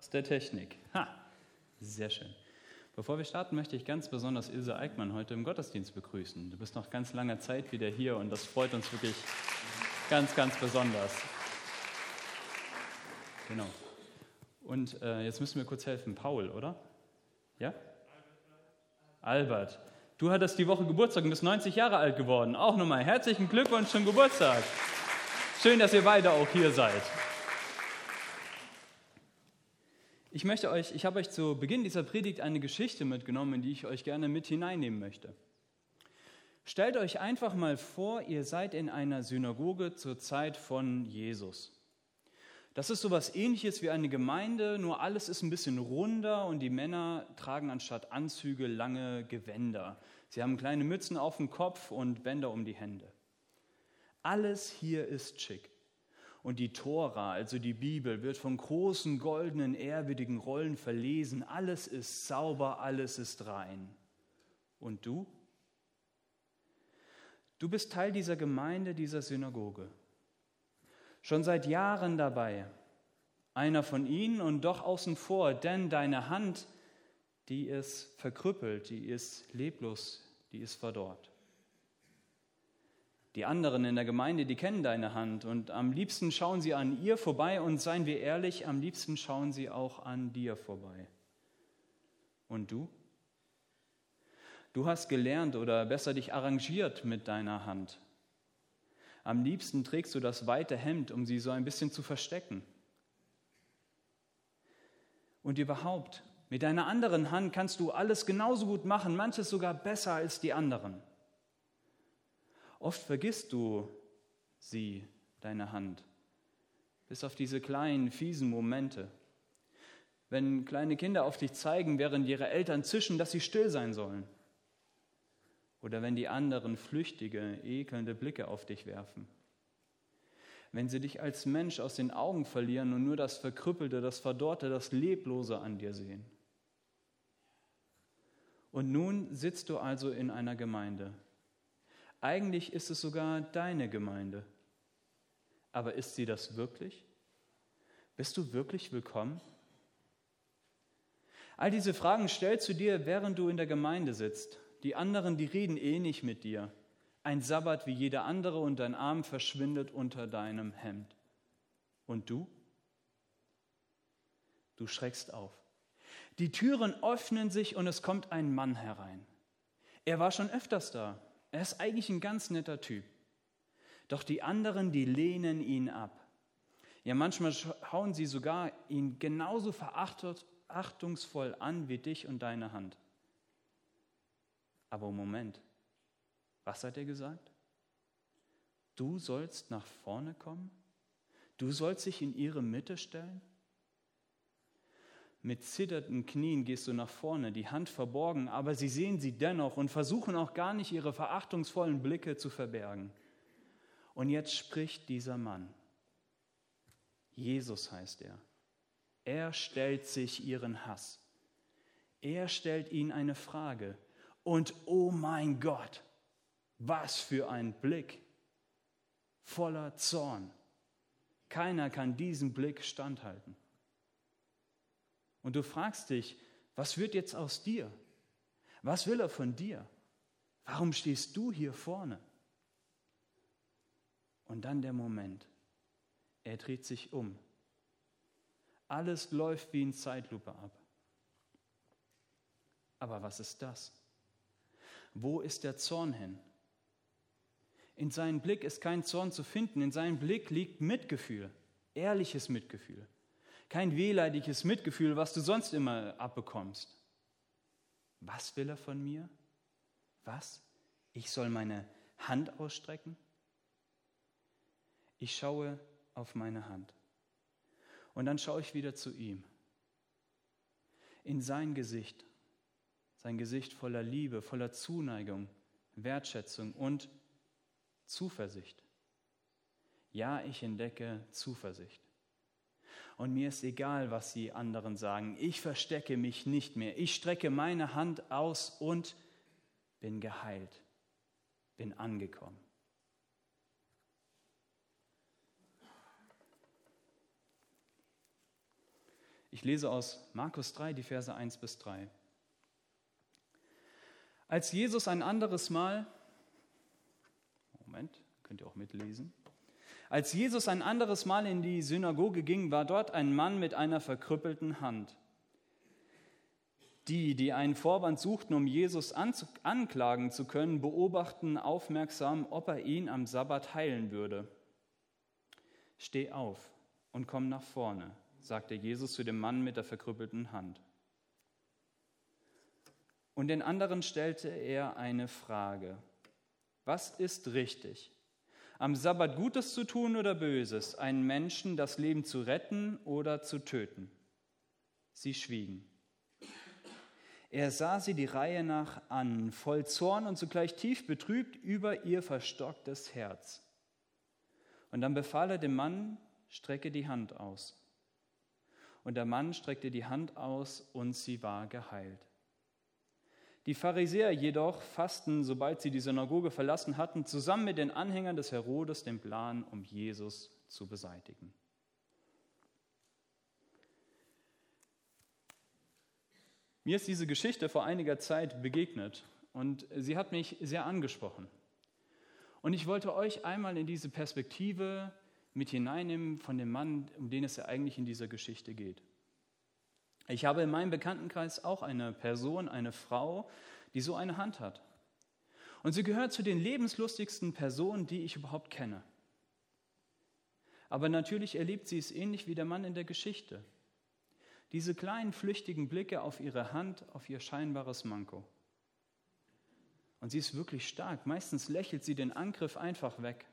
Aus der Technik. Ha, sehr schön. Bevor wir starten, möchte ich ganz besonders Ilse Eickmann heute im Gottesdienst begrüßen. Du bist noch ganz lange Zeit wieder hier und das freut uns wirklich ganz, ganz besonders. Genau. Und äh, jetzt müssen wir kurz helfen. Paul, oder? Ja? Albert. Du hattest die Woche Geburtstag und bist 90 Jahre alt geworden. Auch nochmal herzlichen Glückwunsch zum Geburtstag. Schön, dass ihr beide auch hier seid. Ich möchte euch, ich habe euch zu Beginn dieser Predigt eine Geschichte mitgenommen, in die ich euch gerne mit hineinnehmen möchte. Stellt euch einfach mal vor, ihr seid in einer Synagoge zur Zeit von Jesus. Das ist so etwas ähnliches wie eine Gemeinde, nur alles ist ein bisschen runder und die Männer tragen anstatt Anzüge lange Gewänder. Sie haben kleine Mützen auf dem Kopf und Bänder um die Hände. Alles hier ist schick. Und die Tora, also die Bibel, wird von großen goldenen, ehrwürdigen Rollen verlesen. Alles ist sauber, alles ist rein. Und du? Du bist Teil dieser Gemeinde, dieser Synagoge. Schon seit Jahren dabei. Einer von ihnen und doch außen vor, denn deine Hand, die ist verkrüppelt, die ist leblos, die ist verdorrt. Die anderen in der Gemeinde, die kennen deine Hand und am liebsten schauen sie an ihr vorbei und seien wir ehrlich, am liebsten schauen sie auch an dir vorbei. Und du? Du hast gelernt oder besser dich arrangiert mit deiner Hand. Am liebsten trägst du das weite Hemd, um sie so ein bisschen zu verstecken. Und überhaupt, mit deiner anderen Hand kannst du alles genauso gut machen, manches sogar besser als die anderen. Oft vergisst du sie, deine Hand, bis auf diese kleinen, fiesen Momente. Wenn kleine Kinder auf dich zeigen, während ihre Eltern zischen, dass sie still sein sollen. Oder wenn die anderen flüchtige, ekelnde Blicke auf dich werfen. Wenn sie dich als Mensch aus den Augen verlieren und nur das Verkrüppelte, das Verdorrte, das Leblose an dir sehen. Und nun sitzt du also in einer Gemeinde, eigentlich ist es sogar deine Gemeinde. Aber ist sie das wirklich? Bist du wirklich willkommen? All diese Fragen stellst du dir, während du in der Gemeinde sitzt. Die anderen, die reden eh nicht mit dir. Ein Sabbat wie jeder andere und dein Arm verschwindet unter deinem Hemd. Und du? Du schreckst auf. Die Türen öffnen sich und es kommt ein Mann herein. Er war schon öfters da. Er ist eigentlich ein ganz netter Typ. Doch die anderen, die lehnen ihn ab. Ja, manchmal schauen sie sogar ihn genauso verachtungsvoll an wie dich und deine Hand. Aber Moment, was hat er gesagt? Du sollst nach vorne kommen? Du sollst dich in ihre Mitte stellen? Mit zitternden Knien gehst du nach vorne, die Hand verborgen, aber sie sehen sie dennoch und versuchen auch gar nicht ihre verachtungsvollen Blicke zu verbergen. Und jetzt spricht dieser Mann. Jesus heißt er. Er stellt sich ihren Hass. Er stellt ihnen eine Frage. Und oh mein Gott, was für ein Blick. Voller Zorn. Keiner kann diesem Blick standhalten. Und du fragst dich, was wird jetzt aus dir? Was will er von dir? Warum stehst du hier vorne? Und dann der Moment. Er dreht sich um. Alles läuft wie in Zeitlupe ab. Aber was ist das? Wo ist der Zorn hin? In seinem Blick ist kein Zorn zu finden. In seinem Blick liegt Mitgefühl, ehrliches Mitgefühl kein wehleidiges Mitgefühl, was du sonst immer abbekommst. Was will er von mir? Was? Ich soll meine Hand ausstrecken? Ich schaue auf meine Hand. Und dann schaue ich wieder zu ihm. In sein Gesicht. Sein Gesicht voller Liebe, voller Zuneigung, Wertschätzung und Zuversicht. Ja, ich entdecke Zuversicht. Und mir ist egal, was die anderen sagen. Ich verstecke mich nicht mehr. Ich strecke meine Hand aus und bin geheilt, bin angekommen. Ich lese aus Markus 3, die Verse 1 bis 3. Als Jesus ein anderes Mal, Moment, könnt ihr auch mitlesen, als Jesus ein anderes Mal in die Synagoge ging, war dort ein Mann mit einer verkrüppelten Hand. Die, die einen Vorwand suchten, um Jesus anklagen zu können, beobachten aufmerksam, ob er ihn am Sabbat heilen würde. Steh auf und komm nach vorne, sagte Jesus zu dem Mann mit der verkrüppelten Hand. Und den anderen stellte er eine Frage. Was ist richtig? Am Sabbat Gutes zu tun oder Böses, einen Menschen das Leben zu retten oder zu töten? Sie schwiegen. Er sah sie die Reihe nach an, voll Zorn und zugleich tief betrübt über ihr verstocktes Herz. Und dann befahl er dem Mann, strecke die Hand aus. Und der Mann streckte die Hand aus und sie war geheilt. Die Pharisäer jedoch fassten, sobald sie die Synagoge verlassen hatten, zusammen mit den Anhängern des Herodes den Plan, um Jesus zu beseitigen. Mir ist diese Geschichte vor einiger Zeit begegnet und sie hat mich sehr angesprochen. Und ich wollte euch einmal in diese Perspektive mit hineinnehmen von dem Mann, um den es ja eigentlich in dieser Geschichte geht. Ich habe in meinem Bekanntenkreis auch eine Person, eine Frau, die so eine Hand hat. Und sie gehört zu den lebenslustigsten Personen, die ich überhaupt kenne. Aber natürlich erlebt sie es ähnlich wie der Mann in der Geschichte. Diese kleinen flüchtigen Blicke auf ihre Hand, auf ihr scheinbares Manko. Und sie ist wirklich stark. Meistens lächelt sie den Angriff einfach weg.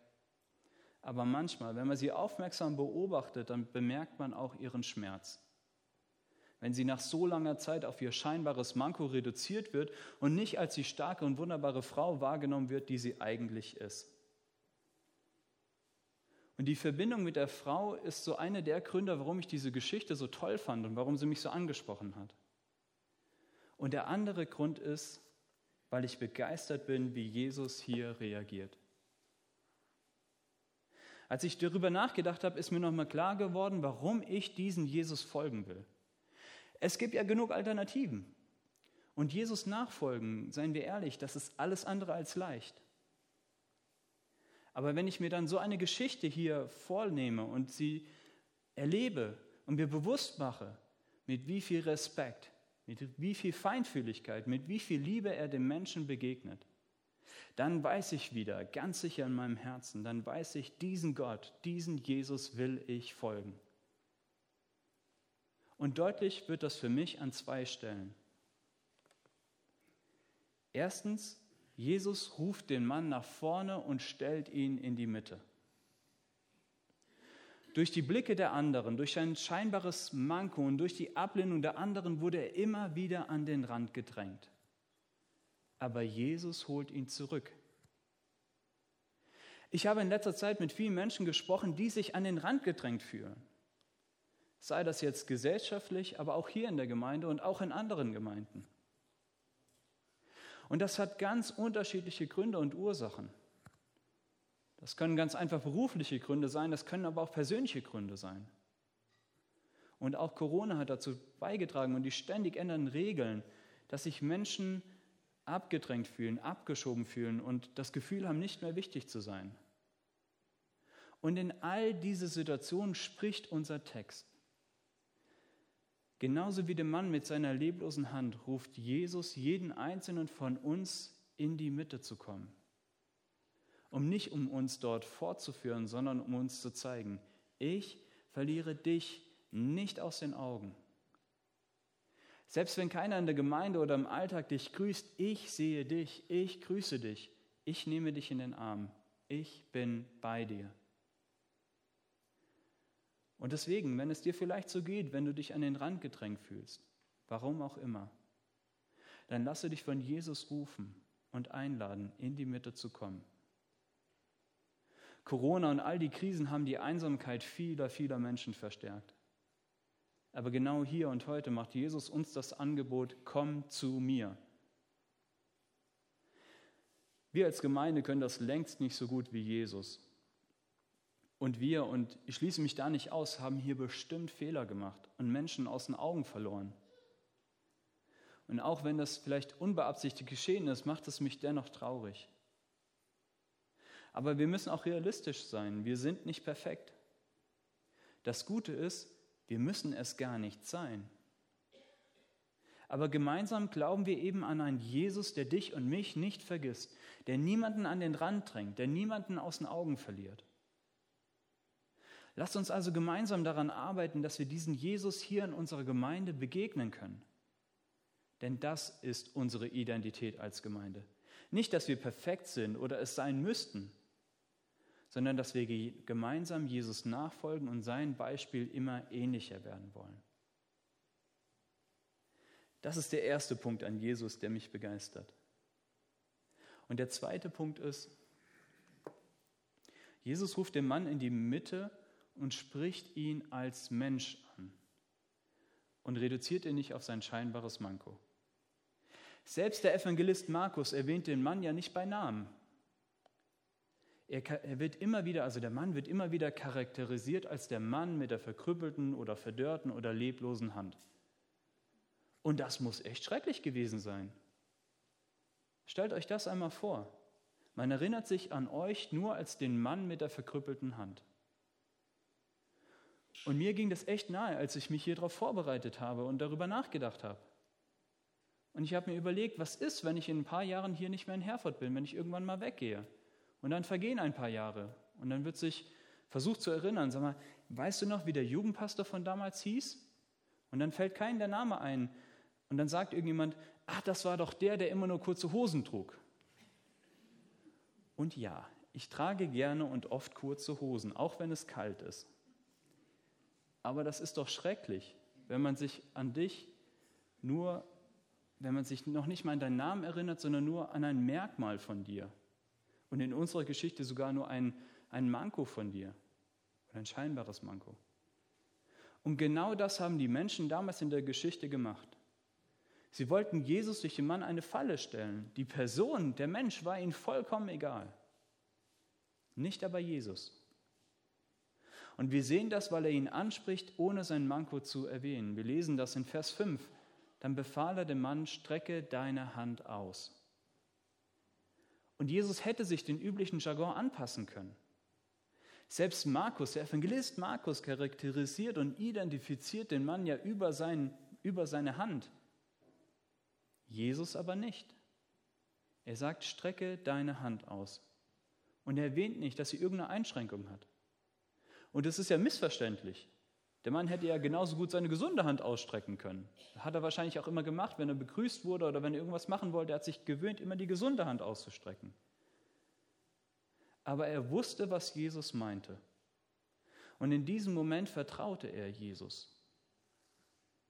Aber manchmal, wenn man sie aufmerksam beobachtet, dann bemerkt man auch ihren Schmerz wenn sie nach so langer Zeit auf ihr scheinbares Manko reduziert wird und nicht als die starke und wunderbare Frau wahrgenommen wird, die sie eigentlich ist. Und die Verbindung mit der Frau ist so eine der Gründe, warum ich diese Geschichte so toll fand und warum sie mich so angesprochen hat. Und der andere Grund ist, weil ich begeistert bin, wie Jesus hier reagiert. Als ich darüber nachgedacht habe, ist mir nochmal klar geworden, warum ich diesen Jesus folgen will. Es gibt ja genug Alternativen. Und Jesus nachfolgen, seien wir ehrlich, das ist alles andere als leicht. Aber wenn ich mir dann so eine Geschichte hier vornehme und sie erlebe und mir bewusst mache, mit wie viel Respekt, mit wie viel Feinfühligkeit, mit wie viel Liebe er dem Menschen begegnet, dann weiß ich wieder, ganz sicher in meinem Herzen, dann weiß ich, diesen Gott, diesen Jesus will ich folgen. Und deutlich wird das für mich an zwei Stellen. Erstens, Jesus ruft den Mann nach vorne und stellt ihn in die Mitte. Durch die Blicke der anderen, durch sein scheinbares Manko und durch die Ablehnung der anderen wurde er immer wieder an den Rand gedrängt. Aber Jesus holt ihn zurück. Ich habe in letzter Zeit mit vielen Menschen gesprochen, die sich an den Rand gedrängt fühlen. Sei das jetzt gesellschaftlich, aber auch hier in der Gemeinde und auch in anderen Gemeinden. Und das hat ganz unterschiedliche Gründe und Ursachen. Das können ganz einfach berufliche Gründe sein, das können aber auch persönliche Gründe sein. Und auch Corona hat dazu beigetragen und die ständig ändernden Regeln, dass sich Menschen abgedrängt fühlen, abgeschoben fühlen und das Gefühl haben, nicht mehr wichtig zu sein. Und in all diese Situationen spricht unser Text. Genauso wie der Mann mit seiner leblosen Hand ruft Jesus jeden einzelnen von uns in die Mitte zu kommen. Um nicht um uns dort fortzuführen, sondern um uns zu zeigen, ich verliere dich nicht aus den Augen. Selbst wenn keiner in der Gemeinde oder im Alltag dich grüßt, ich sehe dich, ich grüße dich, ich nehme dich in den Arm, ich bin bei dir. Und deswegen, wenn es dir vielleicht so geht, wenn du dich an den Rand gedrängt fühlst, warum auch immer, dann lasse dich von Jesus rufen und einladen, in die Mitte zu kommen. Corona und all die Krisen haben die Einsamkeit vieler, vieler Menschen verstärkt. Aber genau hier und heute macht Jesus uns das Angebot, komm zu mir. Wir als Gemeinde können das längst nicht so gut wie Jesus. Und wir, und ich schließe mich da nicht aus, haben hier bestimmt Fehler gemacht und Menschen aus den Augen verloren. Und auch wenn das vielleicht unbeabsichtigt geschehen ist, macht es mich dennoch traurig. Aber wir müssen auch realistisch sein. Wir sind nicht perfekt. Das Gute ist, wir müssen es gar nicht sein. Aber gemeinsam glauben wir eben an einen Jesus, der dich und mich nicht vergisst, der niemanden an den Rand drängt, der niemanden aus den Augen verliert. Lasst uns also gemeinsam daran arbeiten, dass wir diesen Jesus hier in unserer Gemeinde begegnen können. Denn das ist unsere Identität als Gemeinde. Nicht, dass wir perfekt sind oder es sein müssten, sondern dass wir gemeinsam Jesus nachfolgen und sein Beispiel immer ähnlicher werden wollen. Das ist der erste Punkt an Jesus, der mich begeistert. Und der zweite Punkt ist, Jesus ruft den Mann in die Mitte und spricht ihn als Mensch an und reduziert ihn nicht auf sein scheinbares Manko. Selbst der Evangelist Markus erwähnt den Mann ja nicht bei Namen. Er, wird immer wieder, also der Mann wird immer wieder charakterisiert als der Mann mit der verkrüppelten oder verdörrten oder leblosen Hand. Und das muss echt schrecklich gewesen sein. Stellt euch das einmal vor. Man erinnert sich an euch nur als den Mann mit der verkrüppelten Hand. Und mir ging das echt nahe, als ich mich hier darauf vorbereitet habe und darüber nachgedacht habe. Und ich habe mir überlegt, was ist, wenn ich in ein paar Jahren hier nicht mehr in Herford bin, wenn ich irgendwann mal weggehe. Und dann vergehen ein paar Jahre. Und dann wird sich versucht zu erinnern, sag mal, weißt du noch, wie der Jugendpastor von damals hieß? Und dann fällt keinem der Name ein. Und dann sagt irgendjemand, ach, das war doch der, der immer nur kurze Hosen trug. Und ja, ich trage gerne und oft kurze Hosen, auch wenn es kalt ist. Aber das ist doch schrecklich, wenn man sich an dich nur, wenn man sich noch nicht mal an deinen Namen erinnert, sondern nur an ein Merkmal von dir. Und in unserer Geschichte sogar nur ein, ein Manko von dir. Oder ein scheinbares Manko. Und genau das haben die Menschen damals in der Geschichte gemacht. Sie wollten Jesus durch den Mann eine Falle stellen. Die Person, der Mensch war ihnen vollkommen egal. Nicht aber Jesus. Und wir sehen das, weil er ihn anspricht, ohne sein Manko zu erwähnen. Wir lesen das in Vers 5. Dann befahl er dem Mann, strecke deine Hand aus. Und Jesus hätte sich den üblichen Jargon anpassen können. Selbst Markus, der Evangelist Markus, charakterisiert und identifiziert den Mann ja über, sein, über seine Hand. Jesus aber nicht. Er sagt, strecke deine Hand aus. Und er erwähnt nicht, dass sie irgendeine Einschränkung hat. Und das ist ja missverständlich. Der Mann hätte ja genauso gut seine gesunde Hand ausstrecken können. Hat er wahrscheinlich auch immer gemacht, wenn er begrüßt wurde oder wenn er irgendwas machen wollte. Er hat sich gewöhnt, immer die gesunde Hand auszustrecken. Aber er wusste, was Jesus meinte. Und in diesem Moment vertraute er Jesus.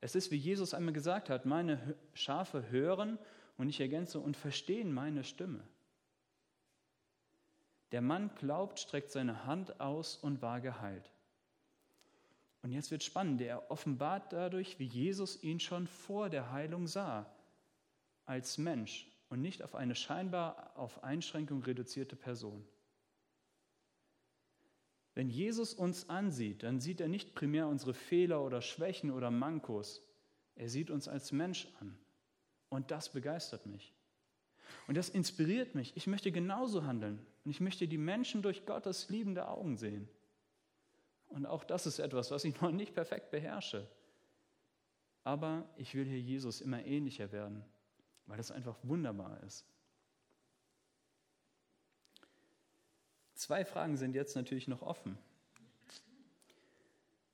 Es ist, wie Jesus einmal gesagt hat, meine Schafe hören und ich ergänze und verstehen meine Stimme. Der Mann glaubt, streckt seine Hand aus und war geheilt. Und jetzt wird spannend, er offenbart dadurch, wie Jesus ihn schon vor der Heilung sah, als Mensch und nicht auf eine scheinbar auf Einschränkung reduzierte Person. Wenn Jesus uns ansieht, dann sieht er nicht primär unsere Fehler oder Schwächen oder Mankos. Er sieht uns als Mensch an. Und das begeistert mich. Und das inspiriert mich. Ich möchte genauso handeln. Und ich möchte die Menschen durch Gottes liebende Augen sehen. Und auch das ist etwas, was ich noch nicht perfekt beherrsche. Aber ich will hier Jesus immer ähnlicher werden, weil das einfach wunderbar ist. Zwei Fragen sind jetzt natürlich noch offen.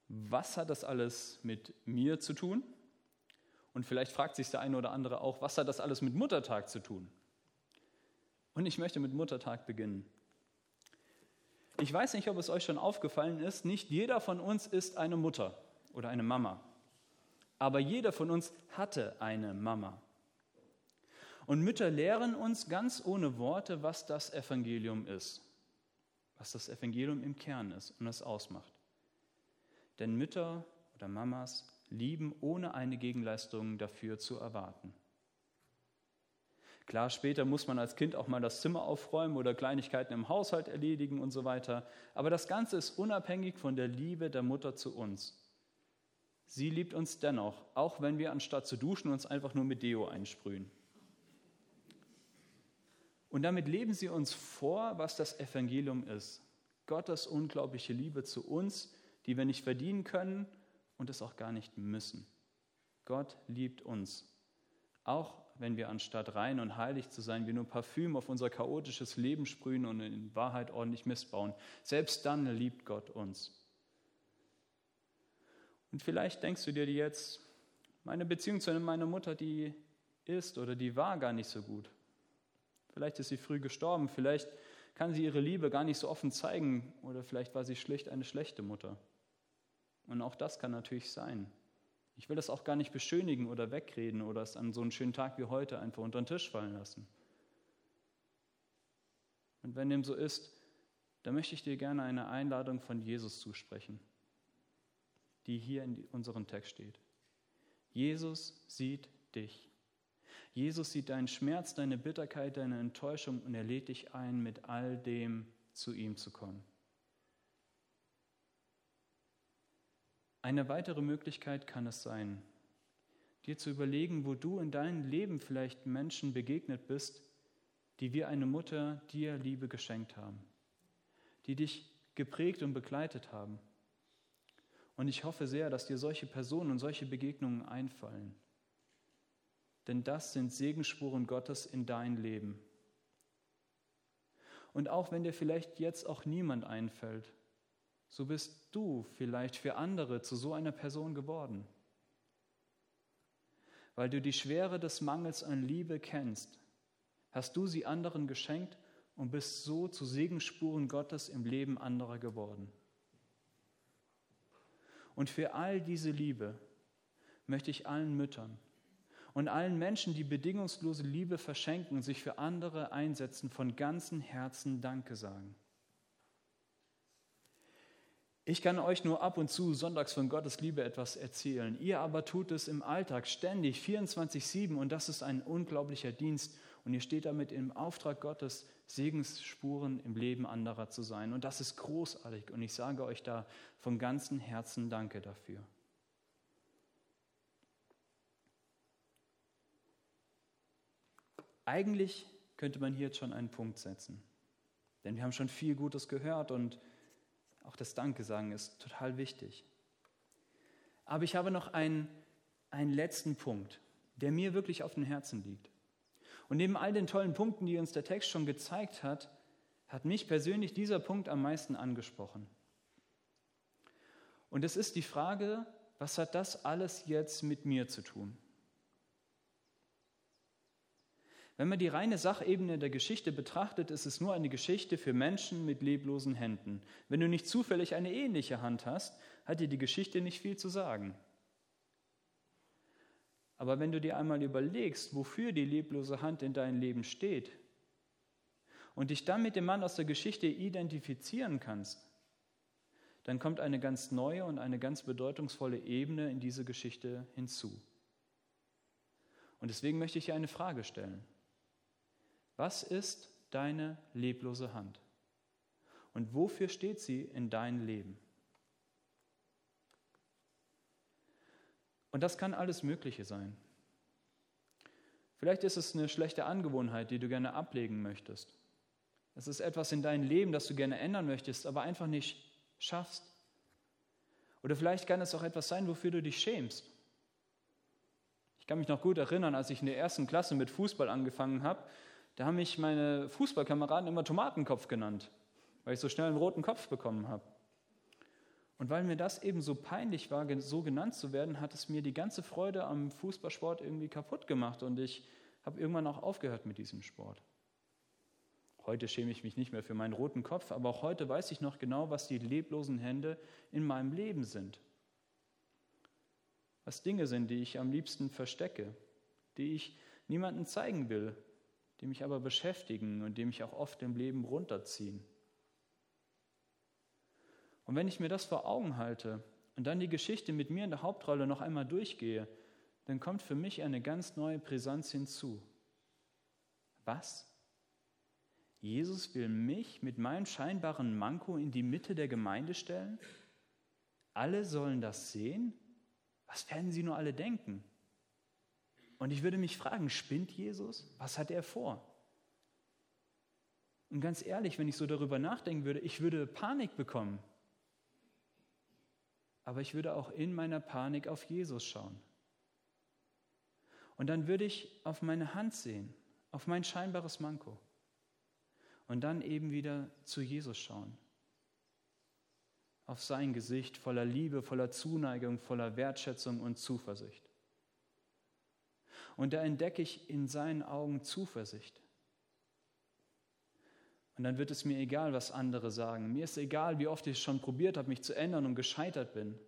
Was hat das alles mit mir zu tun? Und vielleicht fragt sich der eine oder andere auch, was hat das alles mit Muttertag zu tun? Und ich möchte mit Muttertag beginnen. Ich weiß nicht, ob es euch schon aufgefallen ist, nicht jeder von uns ist eine Mutter oder eine Mama. Aber jeder von uns hatte eine Mama. Und Mütter lehren uns ganz ohne Worte, was das Evangelium ist, was das Evangelium im Kern ist und es ausmacht. Denn Mütter oder Mamas lieben, ohne eine Gegenleistung dafür zu erwarten. Klar, später muss man als Kind auch mal das Zimmer aufräumen oder Kleinigkeiten im Haushalt erledigen und so weiter. Aber das Ganze ist unabhängig von der Liebe der Mutter zu uns. Sie liebt uns dennoch, auch wenn wir anstatt zu duschen uns einfach nur mit Deo einsprühen. Und damit leben sie uns vor, was das Evangelium ist. Gottes unglaubliche Liebe zu uns, die wir nicht verdienen können und es auch gar nicht müssen. Gott liebt uns, auch wenn wir anstatt rein und heilig zu sein, wir nur Parfüm auf unser chaotisches Leben sprühen und in Wahrheit ordentlich missbauen. Selbst dann liebt Gott uns. Und vielleicht denkst du dir jetzt, meine Beziehung zu meiner Mutter, die ist oder die war gar nicht so gut. Vielleicht ist sie früh gestorben, vielleicht kann sie ihre Liebe gar nicht so offen zeigen oder vielleicht war sie schlicht eine schlechte Mutter. Und auch das kann natürlich sein. Ich will das auch gar nicht beschönigen oder wegreden oder es an so einem schönen Tag wie heute einfach unter den Tisch fallen lassen. Und wenn dem so ist, dann möchte ich dir gerne eine Einladung von Jesus zusprechen, die hier in unserem Text steht. Jesus sieht dich. Jesus sieht deinen Schmerz, deine Bitterkeit, deine Enttäuschung und er lädt dich ein, mit all dem zu ihm zu kommen. Eine weitere Möglichkeit kann es sein, dir zu überlegen, wo du in deinem Leben vielleicht Menschen begegnet bist, die wie eine Mutter dir Liebe geschenkt haben, die dich geprägt und begleitet haben. Und ich hoffe sehr, dass dir solche Personen und solche Begegnungen einfallen. Denn das sind Segensspuren Gottes in dein Leben. Und auch wenn dir vielleicht jetzt auch niemand einfällt, so bist du vielleicht für andere zu so einer Person geworden. Weil du die Schwere des Mangels an Liebe kennst, hast du sie anderen geschenkt und bist so zu Segensspuren Gottes im Leben anderer geworden. Und für all diese Liebe möchte ich allen Müttern und allen Menschen, die bedingungslose Liebe verschenken und sich für andere einsetzen, von ganzem Herzen Danke sagen. Ich kann euch nur ab und zu sonntags von Gottes Liebe etwas erzählen. Ihr aber tut es im Alltag ständig, 24-7 und das ist ein unglaublicher Dienst. Und ihr steht damit im Auftrag Gottes, Segensspuren im Leben anderer zu sein. Und das ist großartig und ich sage euch da von ganzem Herzen Danke dafür. Eigentlich könnte man hier jetzt schon einen Punkt setzen. Denn wir haben schon viel Gutes gehört und auch das Danke sagen ist total wichtig. Aber ich habe noch einen, einen letzten Punkt, der mir wirklich auf dem Herzen liegt. Und neben all den tollen Punkten, die uns der Text schon gezeigt hat, hat mich persönlich dieser Punkt am meisten angesprochen. Und es ist die Frage, was hat das alles jetzt mit mir zu tun? Wenn man die reine Sachebene der Geschichte betrachtet, ist es nur eine Geschichte für Menschen mit leblosen Händen. Wenn du nicht zufällig eine ähnliche Hand hast, hat dir die Geschichte nicht viel zu sagen. Aber wenn du dir einmal überlegst, wofür die leblose Hand in deinem Leben steht und dich dann mit dem Mann aus der Geschichte identifizieren kannst, dann kommt eine ganz neue und eine ganz bedeutungsvolle Ebene in diese Geschichte hinzu. Und deswegen möchte ich hier eine Frage stellen. Was ist deine leblose Hand? Und wofür steht sie in deinem Leben? Und das kann alles Mögliche sein. Vielleicht ist es eine schlechte Angewohnheit, die du gerne ablegen möchtest. Es ist etwas in deinem Leben, das du gerne ändern möchtest, aber einfach nicht schaffst. Oder vielleicht kann es auch etwas sein, wofür du dich schämst. Ich kann mich noch gut erinnern, als ich in der ersten Klasse mit Fußball angefangen habe, da haben mich meine Fußballkameraden immer Tomatenkopf genannt, weil ich so schnell einen roten Kopf bekommen habe. Und weil mir das eben so peinlich war, so genannt zu werden, hat es mir die ganze Freude am Fußballsport irgendwie kaputt gemacht und ich habe irgendwann auch aufgehört mit diesem Sport. Heute schäme ich mich nicht mehr für meinen roten Kopf, aber auch heute weiß ich noch genau, was die leblosen Hände in meinem Leben sind. Was Dinge sind, die ich am liebsten verstecke, die ich niemandem zeigen will, die mich aber beschäftigen und die mich auch oft im Leben runterziehen. Und wenn ich mir das vor Augen halte und dann die Geschichte mit mir in der Hauptrolle noch einmal durchgehe, dann kommt für mich eine ganz neue Brisanz hinzu. Was? Jesus will mich mit meinem scheinbaren Manko in die Mitte der Gemeinde stellen? Alle sollen das sehen? Was werden sie nur alle denken? Und ich würde mich fragen, spinnt Jesus? Was hat er vor? Und ganz ehrlich, wenn ich so darüber nachdenken würde, ich würde Panik bekommen. Aber ich würde auch in meiner Panik auf Jesus schauen. Und dann würde ich auf meine Hand sehen, auf mein scheinbares Manko. Und dann eben wieder zu Jesus schauen. Auf sein Gesicht voller Liebe, voller Zuneigung, voller Wertschätzung und Zuversicht. Und da entdecke ich in seinen Augen Zuversicht. Und dann wird es mir egal, was andere sagen. Mir ist egal, wie oft ich schon probiert habe, mich zu ändern und gescheitert bin.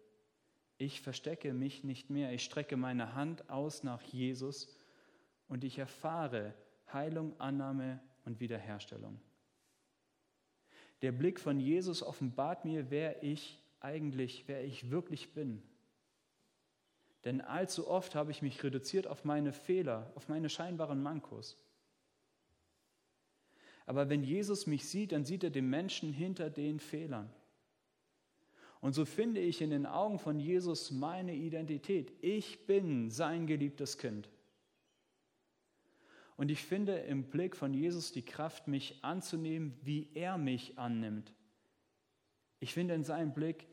Ich verstecke mich nicht mehr. Ich strecke meine Hand aus nach Jesus und ich erfahre Heilung, Annahme und Wiederherstellung. Der Blick von Jesus offenbart mir, wer ich eigentlich, wer ich wirklich bin. Denn allzu oft habe ich mich reduziert auf meine Fehler, auf meine scheinbaren Mankos. Aber wenn Jesus mich sieht, dann sieht er den Menschen hinter den Fehlern. Und so finde ich in den Augen von Jesus meine Identität. Ich bin sein geliebtes Kind. Und ich finde im Blick von Jesus die Kraft, mich anzunehmen, wie er mich annimmt. Ich finde in seinem Blick,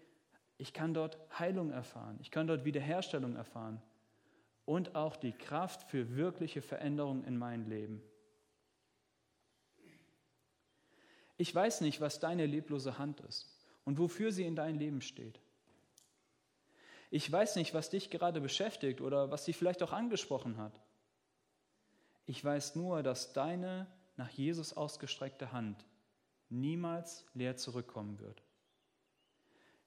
ich kann dort Heilung erfahren, ich kann dort Wiederherstellung erfahren und auch die Kraft für wirkliche Veränderung in meinem Leben. Ich weiß nicht, was deine leblose Hand ist und wofür sie in deinem Leben steht. Ich weiß nicht, was dich gerade beschäftigt oder was dich vielleicht auch angesprochen hat. Ich weiß nur, dass deine nach Jesus ausgestreckte Hand niemals leer zurückkommen wird.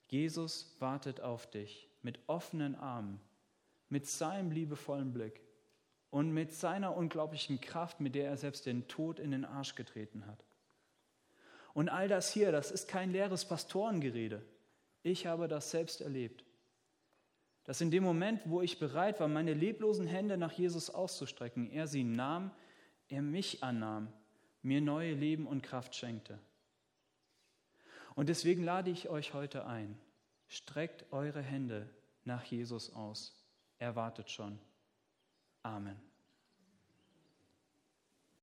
Jesus wartet auf dich mit offenen Armen, mit seinem liebevollen Blick und mit seiner unglaublichen Kraft, mit der er selbst den Tod in den Arsch getreten hat. Und all das hier, das ist kein leeres Pastorengerede. Ich habe das selbst erlebt. Dass in dem Moment, wo ich bereit war, meine leblosen Hände nach Jesus auszustrecken, er sie nahm, er mich annahm, mir neue Leben und Kraft schenkte. Und deswegen lade ich euch heute ein, streckt eure Hände nach Jesus aus. Er wartet schon. Amen.